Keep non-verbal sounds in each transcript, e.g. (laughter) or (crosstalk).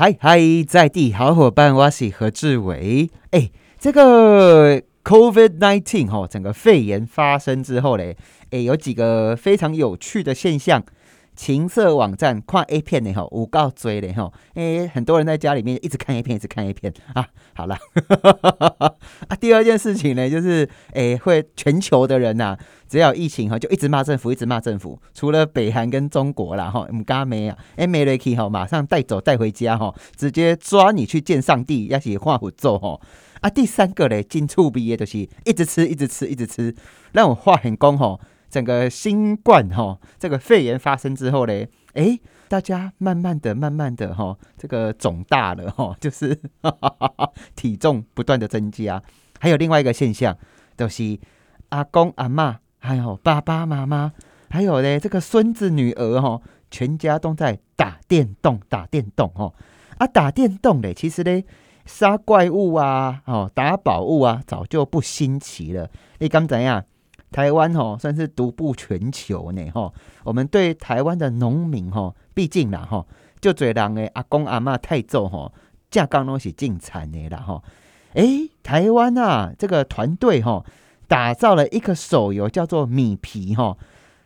嗨嗨，在地好伙伴，我是何志伟。哎，这个 COVID nineteen 哈，整个肺炎发生之后嘞，哎，有几个非常有趣的现象。情色网站看 A 片的吼，五告追的哈，哎，很多人在家里面一直看 A 片，一直看 A 片啊。好了，(laughs) 啊，第二件事情呢，就是哎，会全球的人呐，只要疫情哈，就一直骂政府，一直骂政府。除了北韩跟中国啦哈，唔加没啊，哎，没雷 key 哈，马上带走带回家哈，直接抓你去见上帝，要写画符咒哈。啊，第三个嘞，进处毕业就是一直吃，一直吃，一直吃，让我画很工吼。整个新冠哈，这个肺炎发生之后嘞，哎，大家慢慢的、慢慢的哈，这个肿大了哈，(laughs) 就是 (laughs) 体重不断的增加。还有另外一个现象，就是阿公阿妈，还有爸爸妈妈，还有嘞这个孙子女儿哈，全家都在打电动、打电动哈。啊，打电动嘞，其实嘞杀怪物啊，哦，打宝物啊，早就不新奇了。你敢怎样？台湾哦算是独步全球呢吼，我们对台湾的农民吼，毕竟啦吼，就最人的阿公阿妈太祖吼，架杠拢是进产的啦吼。诶，台湾啊，这个团队吼，打造了一个手游叫做米皮吼，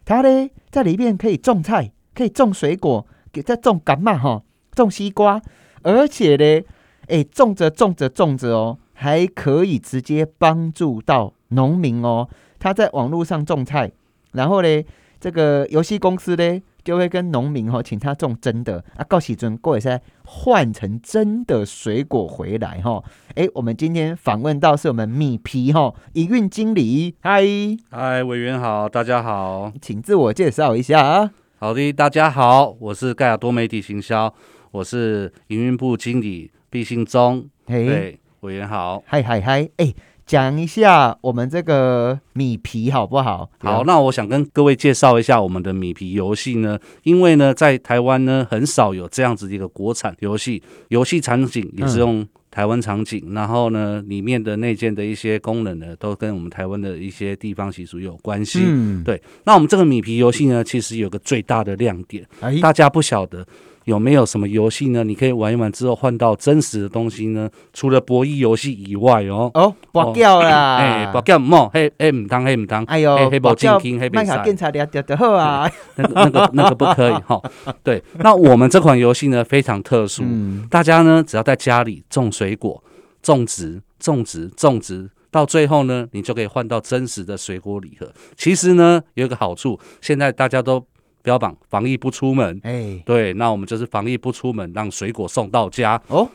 它呢在里面可以种菜，可以种水果，给在种干嘛吼，种西瓜，而且呢，诶，种着种着种着哦，还可以直接帮助到农民哦。他在网络上种菜，然后呢，这个游戏公司呢就会跟农民哈，请他种真的啊，告喜尊过一下换成真的水果回来哈。哎，我们今天访问到是我们米皮哈营运经理，嗨嗨，委员好，大家好，请自我介绍一下啊。好的，大家好，我是盖亚多媒体行销，我是营运部经理毕信忠，嘿，委员好，嗨嗨嗨，哎。讲一下我们这个米皮好不好？好，那我想跟各位介绍一下我们的米皮游戏呢，因为呢，在台湾呢很少有这样子的一个国产游戏，游戏场景也是用台湾场景，然后呢，里面的内建的一些功能呢，都跟我们台湾的一些地方习俗有关系。嗯，对。那我们这个米皮游戏呢，其实有个最大的亮点，大家不晓得。有没有什么游戏呢？你可以玩一玩之后换到真实的东西呢？除了博弈游戏以外哦哦，博掉啦！(laughs) 哎，博掉么？嘿，嘿，唔当，嘿，唔当！哎呦，黑宝金金，黑比赛，检查掉掉的好啊！那个、那个、那个不可以哈。(laughs) 对，那我们这款游戏呢非常特殊，大家呢只要在家里种水果、种植、种植、种植，到最后呢，你就可以换到真实的水果礼盒。其实呢有一个好处，现在大家都。标榜防疫不出门，哎，对，那我们就是防疫不出门，让水果送到家。哦。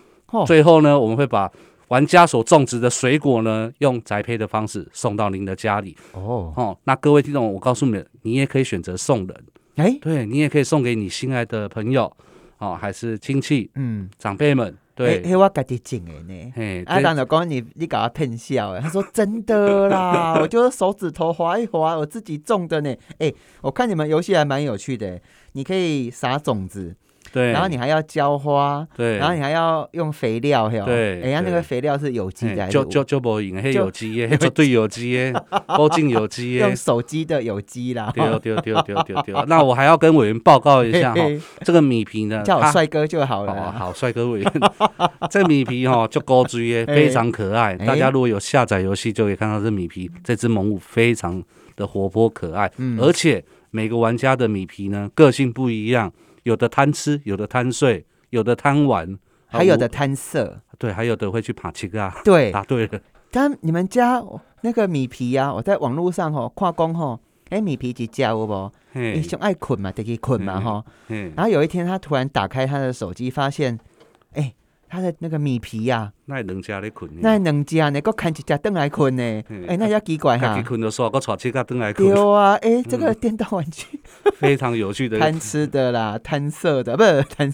最后呢，我们会把玩家所种植的水果呢，用宅配的方式送到您的家里。哦。哦，那各位听众，我告诉你，你也可以选择送人，哎，对你也可以送给你心爱的朋友，哦，还是亲戚，嗯，长辈们。对，嘿，我家己种的呢。嘿，阿当就讲你，你搞他骗笑诶。他说真的啦，(laughs) 我就是手指头划一划，我自己种的呢。哎，我看你们游戏还蛮有趣的，你可以撒种子。对，然后你还要浇花，对，然后你还要用肥料，对，哎呀，那个肥料是有机的，就就就不赢，嘿，有机耶，绝对有机耶，(laughs) 包进有机耶，用手机的有机啦，丢丢丢丢丢丢。(laughs) 那我还要跟委员报告一下哈，这个米皮呢，叫我帅哥就好了，好，帅哥委员，(laughs) 这米皮哈就高追耶，非常可爱。大家如果有下载游戏，就可以看到这米皮，这只萌物非常的活泼可爱，而且每个玩家的米皮呢，个性不一样。有的贪吃，有的贪睡，有的贪玩，还有的贪色。对，还有的会去爬七个。对，答对了。但你们家那个米皮呀，我在网络上吼跨工吼，哎，米皮几家有不？你想爱困嘛，得去困嘛哈。然后有一天，他突然打开他的手机，发现，哎。他的那个米皮呀，那两只咧困，那两只呢，搁看一只灯来困呢，哎，那要奇怪哈。自己困的时候，搁带七个灯来困。有啊，哎，这个电动玩具 (laughs) 非常有趣的，贪吃的啦，贪色的，不是贪，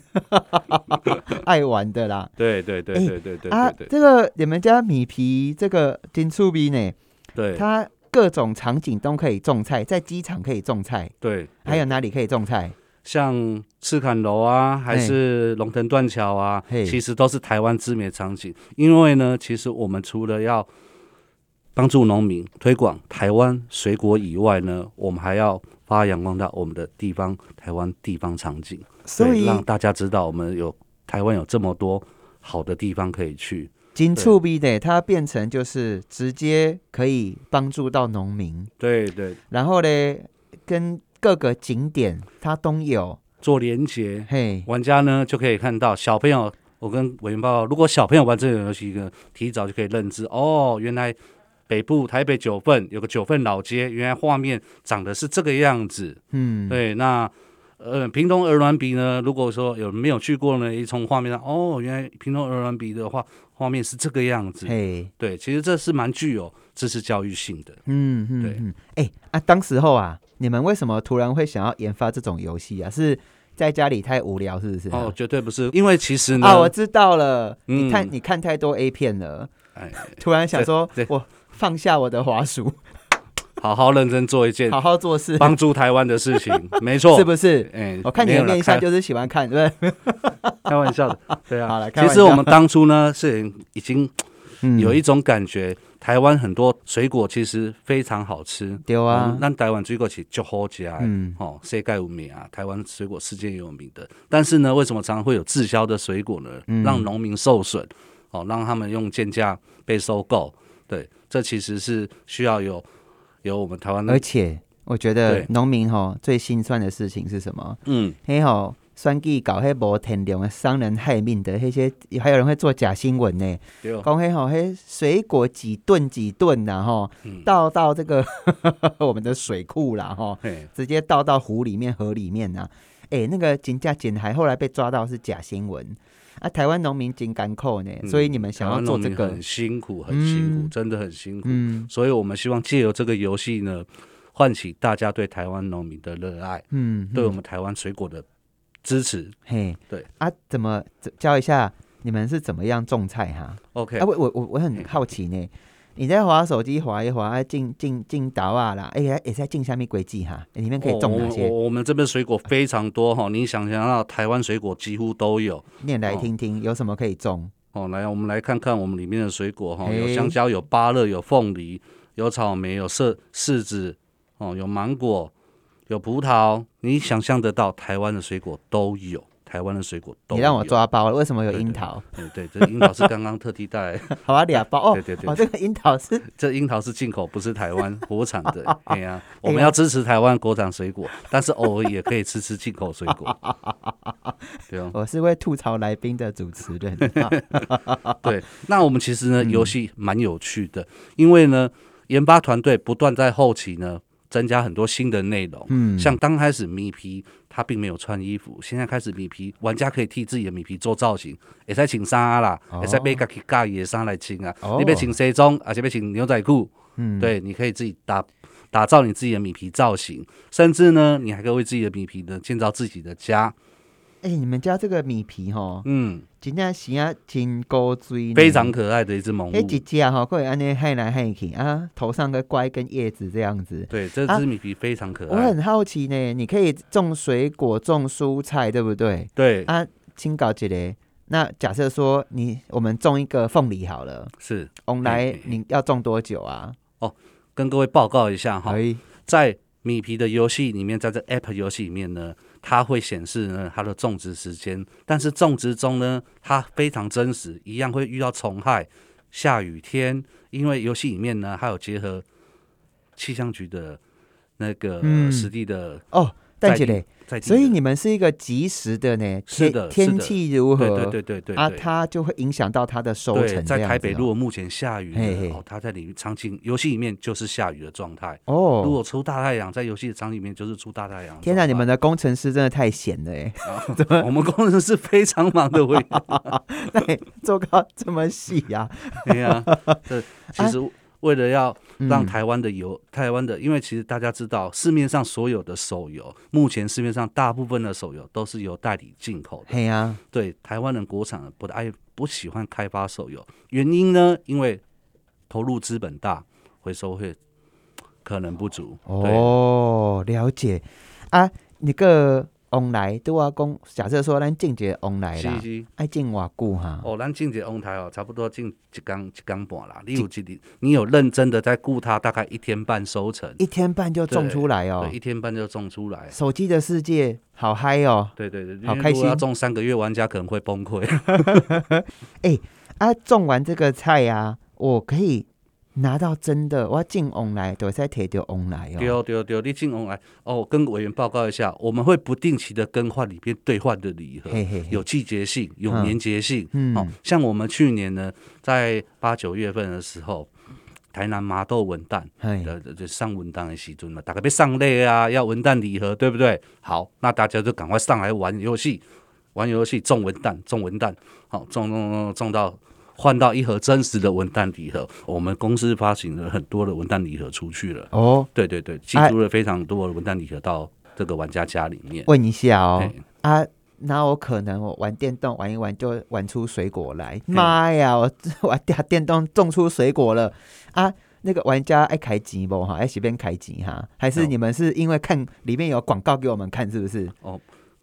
(laughs) 爱玩的啦。对对对对对对啊，这个你们家米皮这个金醋皮呢？对，它各种场景都可以种菜，在机场可以种菜，对，还有哪里可以种菜？像赤坎楼啊，还是龙腾断桥啊，其实都是台湾知名的场景。因为呢，其实我们除了要帮助农民推广台湾水果以外呢，我们还要发扬光大我们的地方台湾地方场景，所以让大家知道我们有。台湾有这么多好的地方可以去。金触逼的，它变成就是直接可以帮助到农民，对对，然后呢，跟各个景点它都有做连接，嘿，玩家呢就可以看到小朋友。我跟委员报告，如果小朋友玩这个游戏呢，提早就可以认知哦，原来北部台北九份有个九份老街，原来画面长得是这个样子。嗯，对，那呃，屏东鹅銮鼻呢，如果说有没有去过呢，一从画面上，哦，原来屏东鹅銮鼻的话，画面是这个样子。嘿，对，其实这是蛮具有知识教育性的。嗯嗯，对嗯，哎啊，当时候啊，你们为什么突然会想要研发这种游戏啊？是在家里太无聊，是不是？哦，绝对不是，因为其实呢，啊，我知道了，嗯你看你看太多 A 片了，哎，突然想说，我放下我的滑鼠，好好认真做一件好好做事，帮助台湾的事情，(laughs) 没错，是不是？哎，我看你的面相就是喜欢看，对不对？开玩笑的，对啊。好了，其实我们当初呢是已经嗯有一种感觉，台湾很多水果其实非常好吃。对啊，那台湾水果其实就好吃，嗯哦，世界有名啊，台湾水果世界有名的。但是呢，为什么常常会有滞销的水果呢？嗯让农民受损，哦，让他们用贱价被收购。对，这其实是需要有有我们台湾的而，且我觉得对农民哈最心酸的事情是什么？嗯，嘿吼，选举搞迄无天良的伤人害命的那些，还有人会做假新闻呢。讲嘿吼，嘿水果几吨几吨呐吼，嗯倒到这个 (laughs) 我们的水库啦吼，嘿，直接倒到湖里面、河里面呐。哎、那个金价捡海后来被抓到是假新闻啊！台湾农民真干扣呢，嗯所以你们想要做这个农民很，辛苦，很辛苦，嗯真的很辛苦。嗯所以我们希望借由这个游戏呢，唤起大家对台湾农民的热爱，嗯，对我嗯们台湾水果的支持。嘿对啊，怎么教一下你们是怎么样种菜哈？OK，啊，我我我我很好奇呢。你在滑手机滑一滑，啊进进进岛啊啦，哎呀，也在进下面轨迹哈，里面可以种哪些？哦我我们这边水果非常多哈，你想想到台湾水果几乎都有念来哦听听，有什么可以种？哦。来，我们来看看我们里面的水果哈，有香蕉，有芭乐，有凤梨，有草莓，有柿柿子，哦，有芒果，有葡萄，你想象得到台湾的水果都有。台湾的水果都有。你让我抓包了，为什么有樱桃？对对，这樱桃是刚刚特地带来，(laughs) 好啊，俩包哦对对对哦，这个樱桃是 (laughs) 这樱桃是进口，不是台湾国产的。(laughs) 对呀，我们要支持台湾国产水果，但是偶尔也可以吃吃进口水果。对哦，我是会吐槽来宾的主持人。对。那我们其实呢，嗯游戏蛮有趣的，因为呢，研发团队不断在后期呢增加很多新的内容。嗯，像刚开始米皮他并没有穿衣服，现在开始米皮玩家可以替自己的米皮做造型，也在请衫啦，哦。也在被家己家己的衫来穿啊。哦。你别请西装，而且别请牛仔裤，嗯，对，你可以自己打打造你自己的米皮造型，甚至呢，你还可以为自己的米皮呢建造自己的家。哎、你们家这个米皮哈，嗯，真正是啊真高追，非常可爱的一只萌哎，一物。只吼，会安尼害来害去啊，头上个乖跟叶子这样子。对，这啊只米皮非常可爱。我很好奇呢，你可以种水果、种蔬菜，对不对？对，啊，请搞一个。那假设说你我们种一个凤梨好了，是我们来你要种多久啊？哦跟各位报告一下哈可，以，在米皮的游戏里面，在这 App 游戏里面呢，它会显示呢它的种植时间，但是种植中呢，它非常真实，一样会遇到虫害、下雨天，因为游戏里面呢还有结合气象局的那个嗯。实地的哦，但在地是所以你们是一个及时的呢，天是的天的。气如何？对对对对对啊，对它就会影响到它的收，成。在台北如果目前下雨哦，它在里面场景游戏里面就是下雨的状态。哦。如哦，果出大太阳，在游戏的场里面就是出大太阳。天哪，你哪，们的工程师真的太闲了 (laughs) 哎，我们工程师非常忙的，我对，做到这么细呀、(laughs) 对呀，这其实为了要让嗯台湾的游、台湾的，因为其实大家知道，市面上所有的手游，目前市面上大部分的手游都是由代理进口的。对呀、对，台湾人国产的不爱不喜欢开发手游，原因呢，因为投入资本大，回收会可能不足。对，哦，了解啊。那个往来对我讲，假设说咱种一个往来啦。爱种偌久哈？哦，咱种一个旺台哦，差不多种一工一工半啦。你有一日，你有认真的在顾它，大概一天半收成，一天半就种出来哦对，。一天半就种出来。手机的世界好嗨哦！对对对，好开心如果要种三个月，玩家可能会崩溃。(laughs) 啊，种完这个菜啊，我可以拿到真的，我要进往来，都在摕到往来哦。对对对，你进翁来哦，跟委员报告一下，我们会不定期的更换里面兑换的礼盒，嘿嘿嘿，有季节性，有嗯年节性。嗯哦，像我们去年呢，在八九月份的时候，台南麻豆文旦嘿，的就上文旦的时阵嘛，大概被上类啊，要文旦礼盒，对不对？好，那大家就赶快上来玩游戏，玩游戏中文旦，中文旦，好、中中中中到。换到一盒真实的文旦礼盒，我们公司发行了很多的文旦礼盒出去了。哦，对对对，寄出了非常多的文旦礼盒到这个玩家家里面。问一下哦，啊，那我可能我玩电动玩一玩就玩出水果来？妈呀，我玩电电动种出水果了啊！那个玩家爱开机不哈？爱随便开机哈？还是哦你们是因为看里面有广告给我们看，是不是？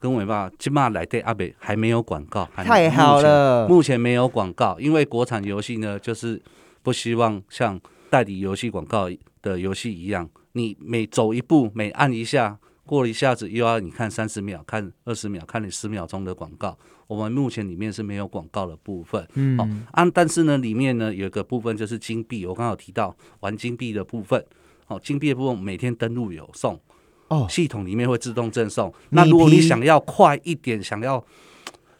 跟尾吧，今嘛来对阿北还没有广告，还太好。了目前目前没有广告，因为国产游戏呢，就是不希望像代理游戏广告的游戏一样，你每走一步，每按一下，过了一下子又要你看三十秒，看二十秒，看你十秒钟的广告。我们目前里面是没有广告的部分。嗯，哦，啊，但是呢，里面呢有一个部分就是金币，我刚好提到玩金币的部分。哦，金币的部分每天登录有送，哦，系统里面会自动赠送。那如果你想要快一点，想要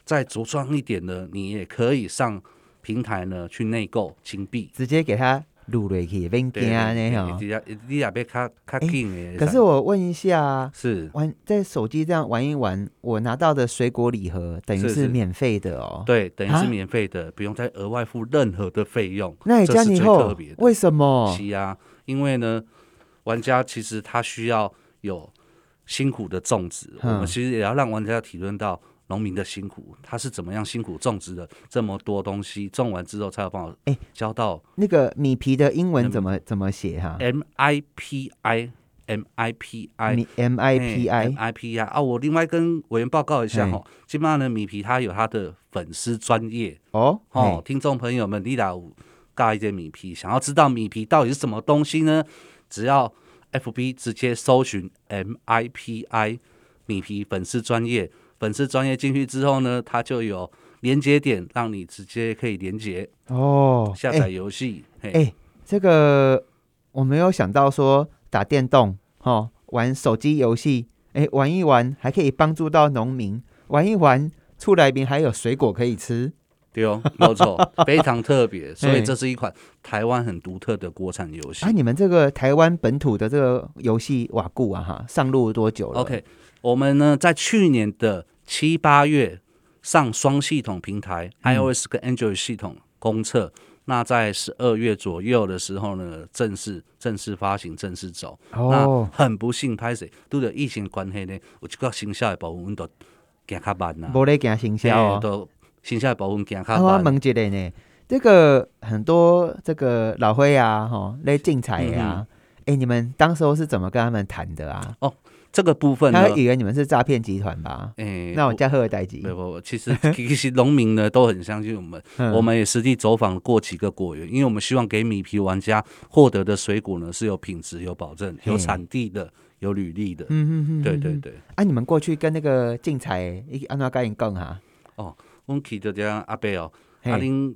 再着装一点的，你也可以上平台呢去内购金币。直接给他录落去，免对惊呢对哈。你也你也别卡卡紧的。可是我问一下啊，是玩在手机这样玩一玩，我拿到的水果礼盒等于是免费的哦。对，等于啊是免费的，不用再额外付任何的费用。那你这是最加你别的为什么？是啊，因为呢，玩家其实他需要有辛苦的种植，我嗯们其实也要让玩家体验到农民的辛苦，他是怎么样辛苦种植的这么多东西，种完之后才有办法哎交到那个米皮的英文怎么怎么写哈？M I P I M I P I。米 M I P I I P I 啊！我另外跟委员报告一下哦，基本上呢，米皮他有他的粉丝专业哦哦，听众朋友们，你打尬一点米皮，想要知道米皮到底是什么东西呢？只要 FB 直接搜寻 MIPI 米皮粉丝专业，粉丝专业进去之后呢，它就有连接点，让你直接可以连接哦，下载游戏。嘿哎、这个我没有想到说打电动哦，玩手机游戏，哎、玩一玩还可以帮助到农民，玩一玩出来边还有水果可以吃。对哦，没错，(laughs) 非常特别，所以嘿这是一款台湾很独特的国产游戏啊，。你们这个台湾本土的这个游戏瓦固啊哈，上路多久了 OK，我们呢在去年的七八月上双系统平台、嗯 iOS 跟 Android 系统公测，那在十二月左右的时候呢，正式正式发行、正式走。哦那，很不幸，拍摄都着疫情的关系呢，有一个生效的部分，阮都行较慢啦。无咧行行销哦。嘿都行销的部分行较啊，我慢。问一个呢，这个很多这个老灰啊，哈，来竞彩嗯啊，哎、你们当时候是怎么跟他们谈的啊？哦这个部分呢他，以为你们是诈骗集团吧？诶，那我叫贺代吉不，不不，其实 (laughs) 其实农民呢都很相信我们，嗯我们也实地走访过几个果园，因为我们希望给米皮玩家获得的水果呢是有品质、有保证、有嘿产地的、有履历的。嗯嗯嗯，嗯。对对对，啊，你们过去跟那个竞彩，一安怎跟因讲哈？阮去到这阿伯哦，嘿啊恁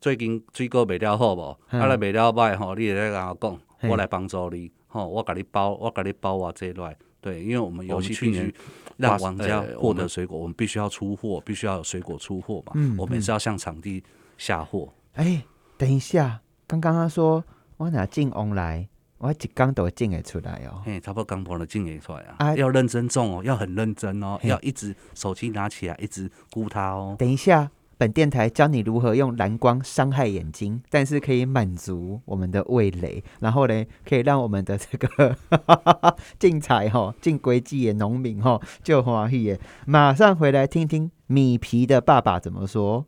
最近水果卖了好无？啊来卖了歹吼，你会来跟我讲，我来帮助你，吼，我甲你包，我甲你包我这来。对，因为我们游戏哦去年让玩家获得水果，我们必须要出货，必须要有水果出货嘛。嗯我们也是要向场地下货。哎、等一下，刚刚他说我拿进 on 来，我一缸都进得出来哦。嘿，差不多刚播了进也出来啊，啊要认真种哦，要很认真哦，要一直手机拿起来，一直估它哦。等一下，本电台教你如何用蓝光伤害眼睛，但是可以满足我们的味蕾，然后呢，可以让我们的这个 (laughs) 竞彩哈进轨迹的农民哈就欢喜耶。马上回来听听米皮的爸爸怎么说。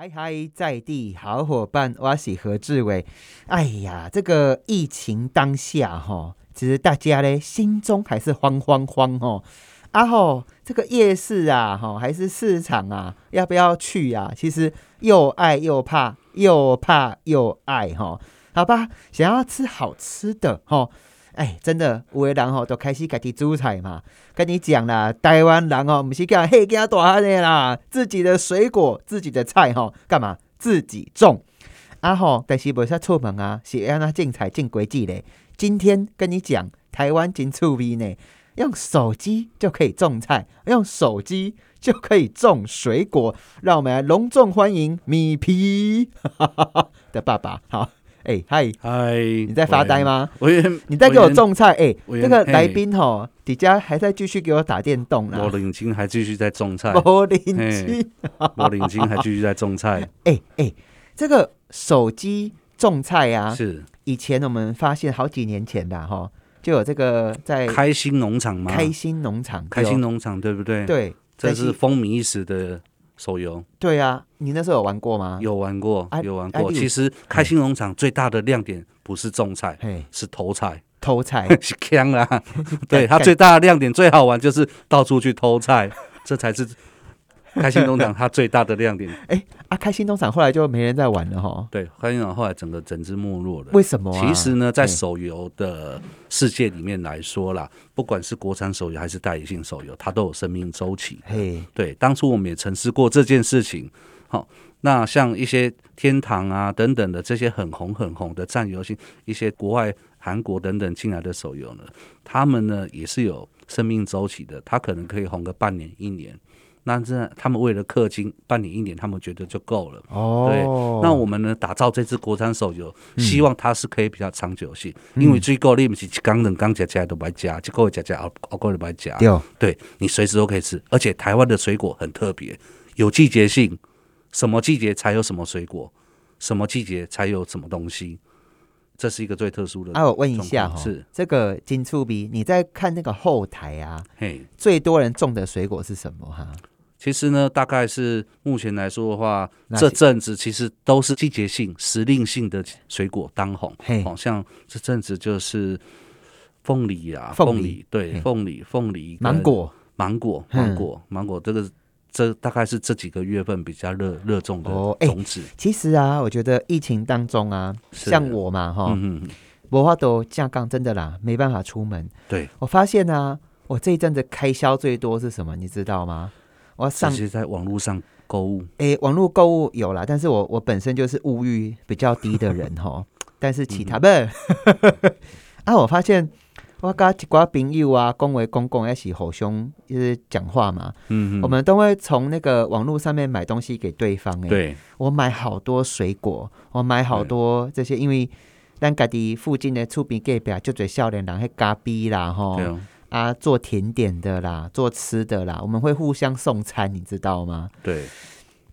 嗨嗨，在地好伙伴，我是何志伟。哎呀，这个疫情当下哈，其实大家呢心中还是慌慌慌哦。啊吼，这个夜市啊，哈，还是市场啊，要不要去啊？其实又爱又怕，又怕又爱哈。好吧，想要吃好吃的哈，哎，真的有的人吼都开始家己煮菜嘛。跟你讲啦，台湾人哦，不是讲嘿家大汉的啦，自己的水果、自己的菜哦，干嘛自己种啊吼？但是不使出门啊，是要那进菜进规矩嘞。今天跟你讲，台湾真趣味呢。用手机就可以种菜，用手机就可以种水果，让我们来隆重欢迎米皮 (laughs) 的爸爸。好，哎，嗨嗨，你在发呆吗？我也你在给我种菜？哎，那个来宾吼，底下还在继续给我打电动呢。我领金还继续在种菜，我领金，我领金还继续在种菜。(laughs) 哎哎，这个手机种菜呀，是以前我们发现好几年前的哈。就有这个在开心农场吗？开心农场，开心农场，对不对？对，这是风靡一时的手游。对啊，你那时候有玩过吗？有玩过，有玩过。其实开心农场最大的亮点不是种菜，是偷菜，偷菜 (laughs) 是坑啦！(laughs) 对，它最大的亮点最好玩就是到处去偷菜，这才是。(laughs) 开心农场它最大的亮点，(laughs) 哎啊！开心农场后来就没人在玩了哈。对，开心农场后来整个整支没落了。为什么？其实呢，在手游的世界里面来说啦，不管是国产手游还是代理性手游，它都有生命周期。嘿，对，当初我们也曾试过这件事情。好，那像一些天堂啊等等的这些很红很红的战游戏，一些国外韩国等等进来的手游呢，他们呢也是有生命周期的，它可能可以红个半年一年。那这他们为了氪金，半年一年，他们觉得就够了。哦，对。那我们呢，打造这支国产手游，希望它是可以比较长久性。因为最高你不是刚冷刚加加都白加，就够加加熬熬过都白加。对，对你随时都可以吃。而且台湾的水果很特别，有季节性，什么季节才有什么水果，什么季节才有什么东西，这是一个最特殊的。啊，我问一下哈，是这个金触鼻，你在看那个后台啊？嘿，最多人种的水果是什么哈？其实呢，大概是目前来说的话，这阵子其实都是季节性、时令性的水果当红。好像这阵子就是凤梨啊，凤梨对，凤梨、凤梨、芒果、芒果、芒果、芒果，这个这大概是这几个月份比较热热衷的种子。其实啊，我觉得疫情当中啊，像我嘛哈，我话都架杠真的啦，没办法出门。对我发现呢，我这一阵子开销最多是什么？你知道吗？我上直接在网络上购物，诶，网络购物有啦，但是我我本身就是物欲比较低的人 (laughs) 哈，但是其他不，(laughs) 啊，我发现我跟一挂朋友啊，公为公共一起互相就是讲话嘛，嗯嗯，我们都会从那个网络上面买东西给对方，哎，对，我买好多水果，我买好多这些，因为咱家己附近的厝边隔壁就做少年人去咖啡啦，哈。啊，做甜点的啦，做吃的啦，我们会互相送餐，你知道吗？对。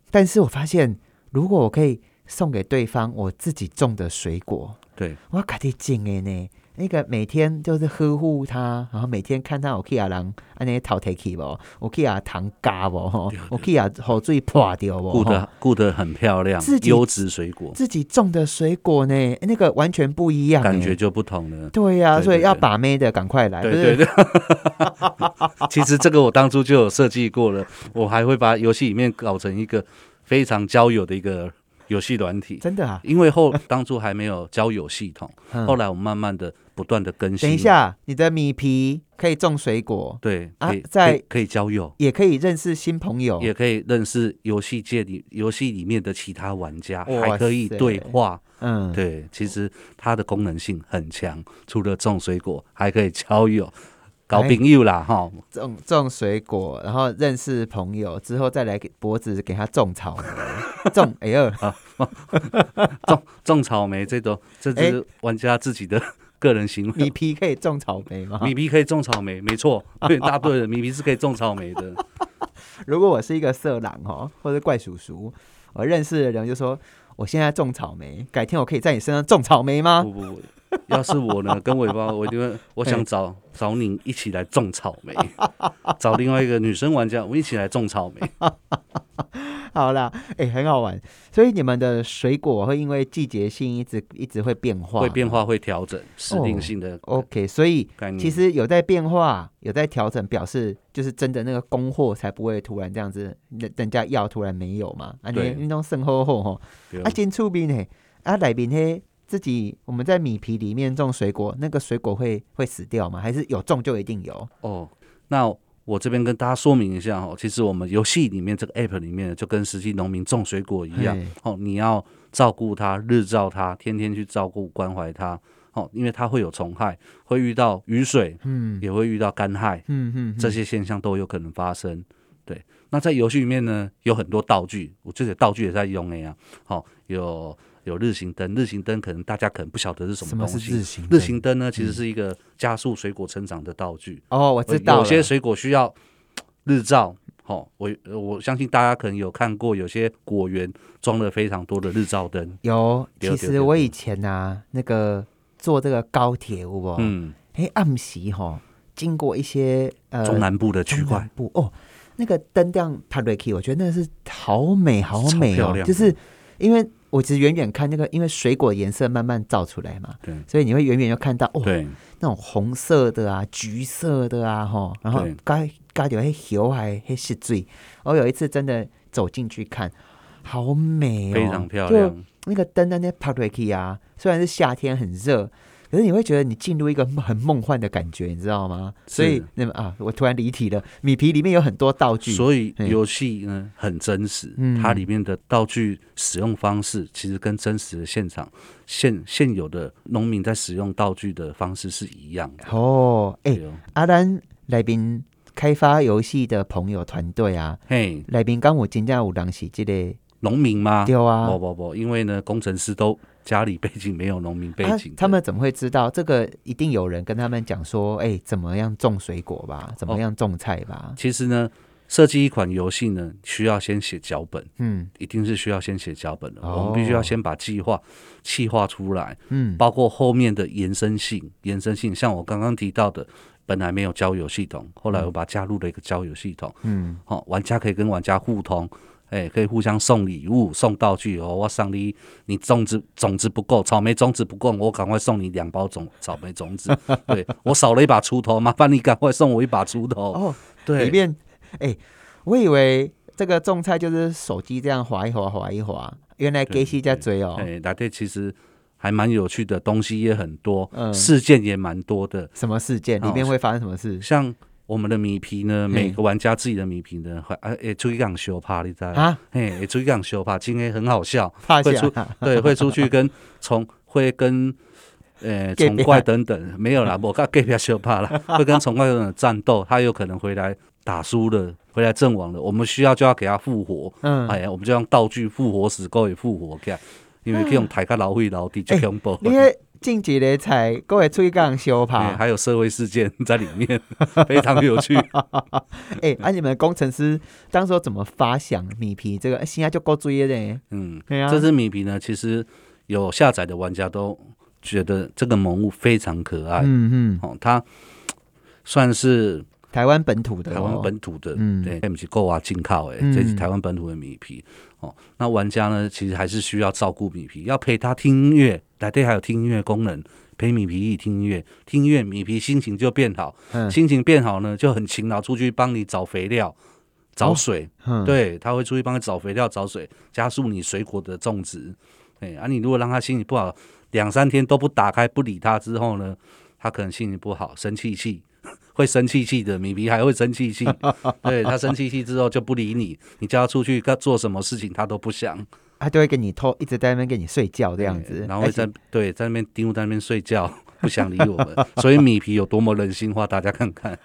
但是我发现，如果我可以送给对方我自己种的水果，对，我可以种的呢。那个每天就是呵护它，然后每天看它有去啊人安尼淘汰去不？我去啊糖嘎不？我去啊好水破掉不？顾得顾得很漂亮，优质水果，自己种的水果呢，那个完全不一样，感觉就不同了。对呀，所以要把妹的赶快来。对对对。(laughs) 其实这个我当初就有设计过了，我还会把游戏里面搞成一个非常交友的一个。游戏软体。真的啊，因为后当初还没有交友系统，(laughs) 后来我们慢慢的不断的更新。等一下，你的米皮可以种水果，对啊，在可以交友，也可以认识新朋友，也可以认识游戏界里游戏里面的其他玩家，还可以对话。嗯，对，其实它的功能性很强，除了种水果，还可以交友。搞朋友啦，哈，种种水果，然后认识朋友之后，再来给脖子给他种草莓，(laughs) 种哎呦，(laughs) 种种草莓，这都这是玩家自己的个人行为。米皮可以种草莓吗？米皮可以种草莓，没错，(laughs) 对，答对了，米皮是可以种草莓的。如果我是一个色狼哦，或者怪叔叔，我认识的人就说。我现在种草莓，改天我可以在你身上种草莓吗？不不不，(laughs) 要是我呢，(laughs) 跟尾巴，我一定会，我想找找你一起来种草莓，(laughs) 找另外一个女生玩家，我们一起来种草莓。好啦，哎、很好玩。所以你们的水果会因为季节性一直一直会变化，会变化，会调整，适应性的 OK，所以。其实有在变化，有在调整，表示就是真的那个供货才不会突然这样子，人人家要突然没有嘛。啊，你对运动剩后后吼，啊，进出边呢？啊，来边嘿，自己我们在米皮里面种水果，那个水果会会死掉吗？还是有种就一定有？哦，那我这边跟大家说明一下哦，其实我们游戏里面这个 app 里面就跟实际农民种水果一样哦，你要照顾它，日照它，天天去照顾关怀它哦，因为它会有虫害，会遇到雨水，嗯也会遇到干旱，嗯嗯，这些现象都有可能发生。对，那在游戏里面呢，有很多道具，我这些道具也在用的呀。好、有有日行灯，日行灯可能大家可能不晓得是什什么东西。日行日行灯呢，其实是一个加速水果成长的道具。哦，我知道有些水果需要日照。哦、我我相信大家可能有看过，有些果园装了非常多的日照灯。有。对其实我以前啊、那个坐这个高铁，有无？嗯，哎，暗时哈，经过一些呃中南部的区块，部哦，那个灯这样拍落去，我觉得那是好美好美哦，就是因为我其实远远看那个，因为水果颜色慢慢照出来嘛，对。所以你会远远就看到哦，对。那种红色的啊、橘色的啊，哈，然后对加加点迄油还黑是醉，我有一次真的走进去看，好美哦，非常漂就亮。那个灯在那拍落去啊，虽然是夏天很热，可是你会觉得你进入一个很梦幻的感觉，你知道吗？所以那么啊，我突然离题了。米皮里面有很多道具，所以嘿游戏呢很真实，嗯它里面的道具使用方式其实跟真实的现场现现有的农民在使用道具的方式是一样的。哦，哎、阿丹来宾开发游戏的朋友团队啊，嘿，来宾刚我真正有人是这个农民吗？对啊不不不，因为呢，工程师都家里背景没有农民背啊景的、他们怎么会知道这个？一定有人跟他们讲说，哎、怎么样种水果吧，怎么样种菜吧？其实呢，设计一款游戏呢，需要先写脚本，嗯一定是需要先写脚本的。哦我们必须要先把计划企划出来，嗯，包括后面的延伸性，延伸性，像我刚刚提到的，本来没有交友系统，后来我把它加入了一个交友系统，嗯好、玩家可以跟玩家互通。哎，可以互相送礼物、送道具哦。我送你，你种子种子不够，草莓种子不够，我赶快送你两包种草莓种子。(laughs) 对我少了一把锄头，麻烦你赶快送我一把锄头。哦，对，里面，哎、我以为这个种菜就是手机这样划一划划一划，原来给西在追哦。哎，来对，其实还蛮有趣的，东西也很多，嗯事件也蛮多的。什么事件？哦里面会发生什么事像我们的米皮呢，每个玩家自己的米皮呢，会啊，会出去讲修帕，你知道？啊？嘿，会出去讲修帕，今天很好笑，会出对，会出去跟虫，会跟。呃，虫怪等等。没有啦，我跟隔壁修怕啦，(laughs) 会跟虫怪等等战斗，他有可能回来打输了，回来阵亡了，我们需要就要给他复活，嗯，哎呀，我们就用道具复活死狗也复活起来，因为可以用抬个老会老地就哎恐怖。你迄晋级的菜，各位出去讲修 (laughs) 哎爬。还有社会事件在里面，(laughs) 非常有趣。(laughs) 哎，啊，你们工程师当时候怎么发想米皮这个？现在就够追的。嗯，对啊，这支米皮呢，其实有下载的玩家都觉得这个萌物非常可爱。嗯嗯，哦，它算是台湾本土的哦，台湾本土的，嗯对，不是够啊进口诶，嗯这是台湾本土的米皮。哦，那玩家呢，其实还是需要照顾米皮，要陪他听音乐，来对，还有听音乐功能。陪米皮一起听音乐，听音乐米皮心情就变好，嗯心情变好呢，就很勤劳，出去帮你找肥料、找哦水，嗯，对，他会出去帮你找肥料、找水，加速你水果的种植。哎，啊，你如果让他心情不好，两三天都不打开、不理他之后呢，他可能心情不好，生气气，(laughs) 会生气气的。米皮还会生气气，(laughs) 对他生气气之后就不理你，你叫他出去干做什么事情他都不想，他就会跟你偷，一直在那边跟你睡觉这样子，然后会在对在那边盯在那边睡觉，不想理我们。(laughs) 所以米皮有多么人性化，大家看看。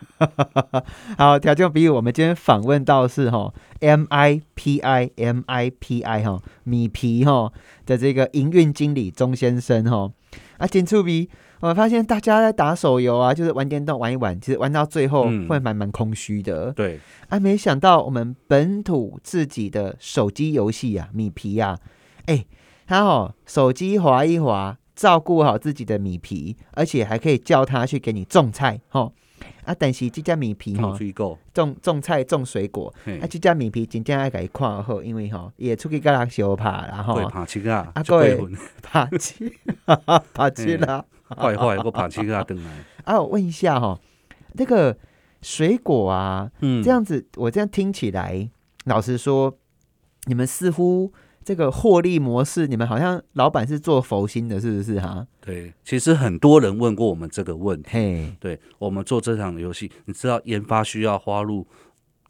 (laughs) 好，条件比，我们今天访问到是哈 M I P I M I P I 哈米皮哈的这个营运经理钟先生哈啊，金触鼻，我发现大家在打手游啊，就是玩电动玩一玩，其实玩到最后嗯会蛮蛮空虚的、对，啊，没想到我们本土自己的手机游戏啊，米皮啊，哎、他哦手机滑一划，照顾好自己的米皮，而且还可以叫他去给你种菜，吼。啊，但是这家米皮吼，种种菜种水果，啊，这家米皮真正爱给伊看好，因为吼也出去跟人相拍，然后爬起啊，啊，各位爬起，爬起 (laughs) 啦，坏坏，我爬起啊，等来。啊，我问一下哈，那个水果啊，嗯，这样子，我这样听起来，老实说，你们似乎。这个获利模式，你们好像老板是做佛心的，是不是哈？对，其实很多人问过我们这个问题。对，我们做这场游戏，你知道研发需要花入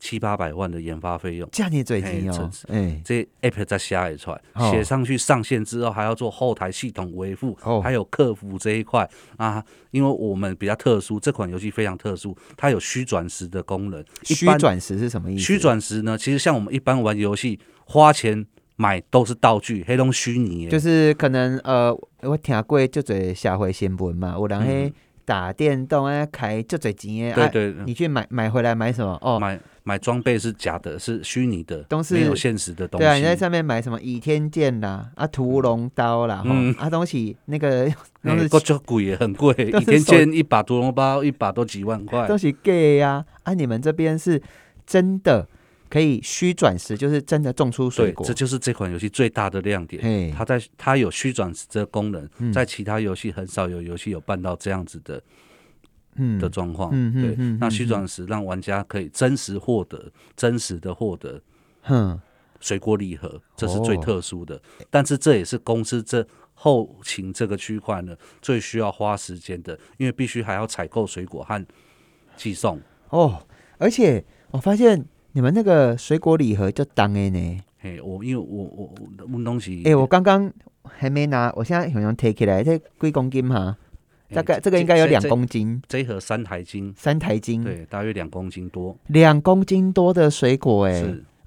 七八百万的研发费用，价你最低哦。哎，这 app 在下一出来，写上去上线之后，还要做后台系统维护，还有客服这一块啊。因为我们比较特殊，这款游戏非常特殊，它有虚转时的功能。虚转时是什么意思？虚转时呢？其实像我们一般玩游戏，花钱。买都是道具，黑龙虚拟，就是可能呃，我听过就做社会新闻嘛，有人嘿打电动啊，开就做钱对对，你去买买回来买什么？哦，买买装备是假的，是虚拟的，都是没有现实的东西。对啊，你在上面买什么倚天剑啦，啊屠龙刀啦，嗯，啊东西那个都是 (laughs) 够贵，很贵，倚天剑一把屠龙刀一把都几万块，都是 gay 呀。啊，你们这边是真的。可以虚转时，就是真的种出水果。这就是这款游戏最大的亮点。它在它有虚转时这功能，在其他游戏很少有游戏有办到这样子的，嗯的状况。嗯对，那虚转时让玩家可以真实获得真实的获得，哼，水果礼盒，这是最特殊的。但是这也是公司这后勤这个区块呢最需要花时间的，因为必须还要采购水果和寄送。哦，而且我发现。你们那个水果礼盒就当的呢？嘿，我因为我我问东西，哎，我刚刚还没拿，我现在好像提起来，这几公斤哈？大概这个应该有两公斤，这一盒三台斤，三台斤，对，大约两公斤多，两公斤多的水果，哎。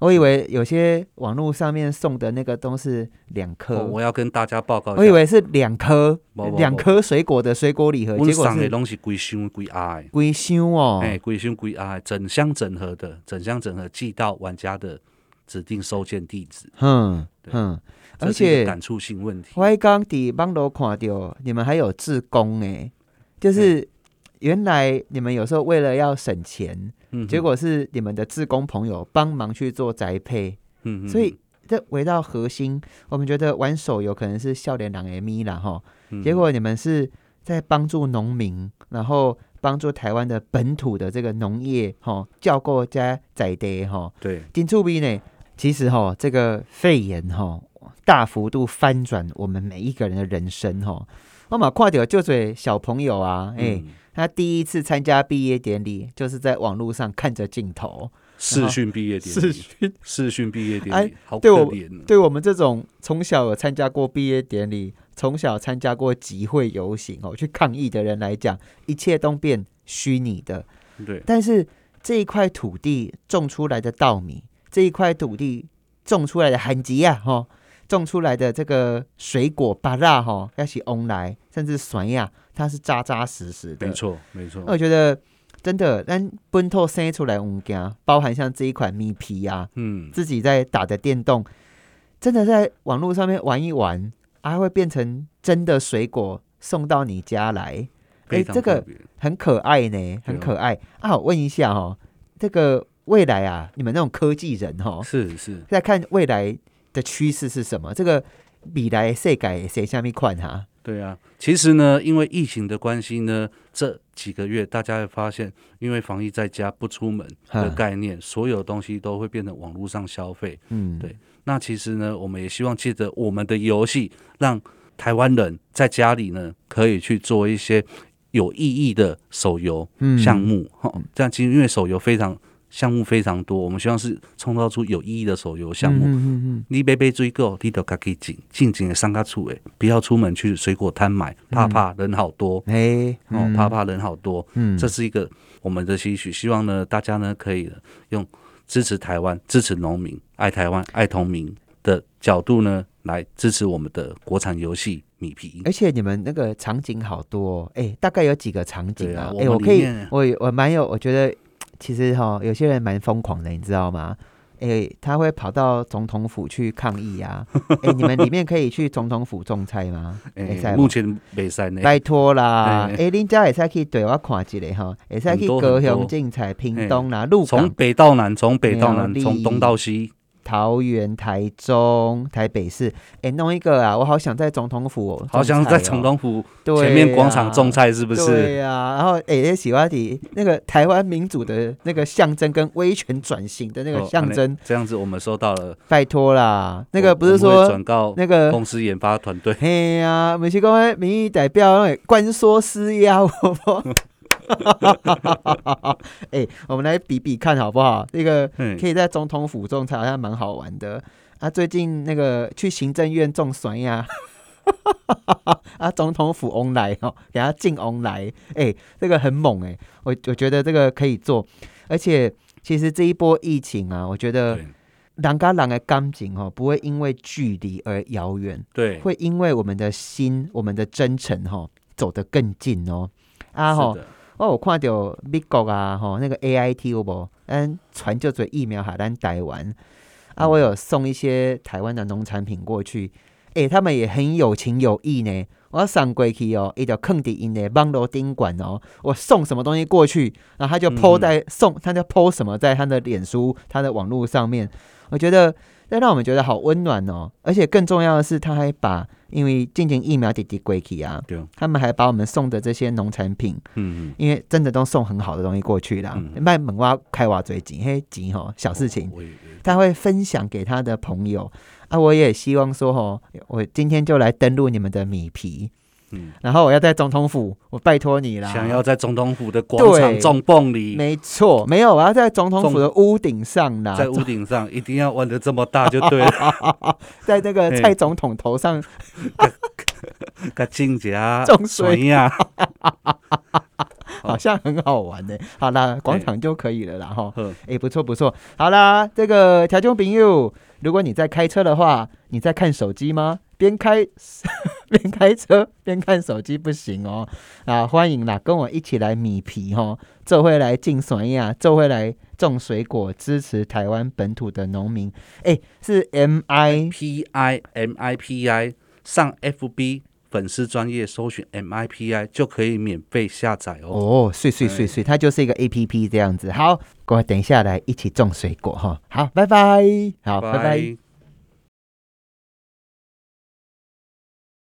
我以为有些网络上面送的那个都是两颗，我要跟大家报告。我以为是两颗，两颗水果的水果礼盒，结果是东西归箱归爱，归箱哦，哎，归箱归爱，整箱整盒的，整箱整盒寄到玩家的指定收件地址。嗯嗯，而且感触性问题，我刚伫网络看到你们还有自工哎，就是原来你们有时候为了要省钱。结果是你们的志工朋友帮忙去做宅配，嗯，所以这回到核心，我们觉得玩手游可能是笑脸狼 M 啦哈，结果你们是在帮助农民，然后帮助台湾的本土的这个农业哈，叫过家宅地哈，对，顶住比呢，其实哈这个肺炎哈大幅度翻转我们每一个人的人生哈，我嘛看到就嘴小朋友啊，哎。他第一次参加毕业典礼，就是在网络上看着镜头视讯毕业典礼，视讯视讯毕业典礼，好可怜。对我们这种从小有参加过毕业典礼、从小参加过集会游行哦，去抗议的人来讲，一切都变虚拟的。对，但是这一块土地种出来的稻米，这一块土地种出来的罕吉呀，哈。种出来的这个水果巴拉哈，要是翁来，甚至酸呀，它是扎扎实实的。没错，没错。我觉得真的，但本土生出来物件，包含像这一款米皮呀，嗯，自己在打的电动，真的在网络上面玩一玩，还会变成真的水果送到你家来。哎，这个很可爱呢，很可爱啊！我问一下哦，这个未来啊，你们那种科技人哈，是是，在看未来。的趋势是什么？这个米来谁改谁下面款哈？对啊，其实呢，因为疫情的关系呢，这几个月大家会发现，因为防疫在家不出门的概念，所有东西都会变成网络上消费。嗯，对。那其实呢，我们也希望借着我们的游戏，让台湾人在家里呢，可以去做一些有意义的手游项目。哈，这样其实因为手游非常。项目非常多，我们希望是创造出有意义的手游项目。嗯嗯嗯，你杯杯追购，你都可以进，进进的上个处诶，不要出门去水果摊买，怕怕人好多。哎，哦，怕怕人好多。嗯，这是一个我们的期许，希望呢，大家呢可以用支持台湾、支持农民、爱台湾、爱同民的角度呢，来支持我们的国产游戏米皮。而且你们那个场景好多，哎，大概有几个场景啊？哎，我可以，我我蛮有，我觉得。其实哈，有些人蛮疯狂的，你知道吗？哎，他会跑到总统府去抗议啊！(laughs) 哎，你们里面可以去总统府种菜吗？哎，目前没山呢。拜托啦！哎，恁家也使去对我看一下哈，也使去高雄竞彩、屏东啦、鹿从北到南，从北到南，从东到西。桃园、台中、台北市，哎，弄一个啊！我好想在总统府，好想在总统府前面广场种菜，是不是？对呀。然后，哎，喜欢的那个台湾民主的那个象征，跟威权转型的那个象征，这样子我们收到了，拜托啦！那个不是说转告那个公司研发团队？嘿呀，美西公民意代表官说施压我。(laughs) 哎，我们来比比看好不好？那个可以在总统府种菜，好像蛮好玩的。啊，最近那个去行政院种笋呀，(laughs) 啊，总统府翁来哦，给他进翁来。哎，这个很猛哎，我我觉得这个可以做。而且，其实这一波疫情啊，我觉得人跟人的感情哦，不会因为距离而遥远，对，会因为我们的心、我们的真诚哈，走得更近哦。啊哈。哦，我看到美国啊，吼那个 A I T 有无？嗯，传就做疫苗海咱台湾啊，我有送一些台湾的农产品过去，诶，他们也很有情有义呢。我送过去哦，一条坑底因的网络宾馆哦，我送什么东西过去，然后他就 po 在送，他就 po 什么在他的脸书、他的网络上面，我觉得。那让我们觉得好温暖哦，而且更重要的是，他还把因为进行疫苗滴滴归去啊，他们还把我们送的这些农产品，嗯嗯，因为真的都送很好的东西过去啦，卖猛蛙开挖最紧，嘿紧吼小事情，他会分享给他的朋友啊，我也希望说吼，我今天就来登录你们的米皮。嗯，然后我要在总统府，我拜托你啦。想要在总统府的广场种蹦梨，没错，没有，我要在总统府的屋顶上啦。(laughs) 在屋顶上一定要玩的这么大就对了，(laughs) 在那个蔡总统头上，(laughs) 个金甲种水呀，好像很好玩呢。好啦，广场就可以了啦哈。哎，不错不错。好啦，这个条件朋友，如果你在开车的话，你在看手机吗？边开 (laughs) 边开车边看手机不行哦啊！欢迎啦，跟我一起来米皮哈，这回来进酸呀，这回来种水果，支持台湾本土的农民。哎，是 M I P I M I P I 上 F B 粉丝专业搜寻 M I P I 就可以免费下载哦。哦，碎碎碎碎，它就是一个 A P P 这样子。好，各位等一下来一起种水果哈。好，拜拜。好，拜拜。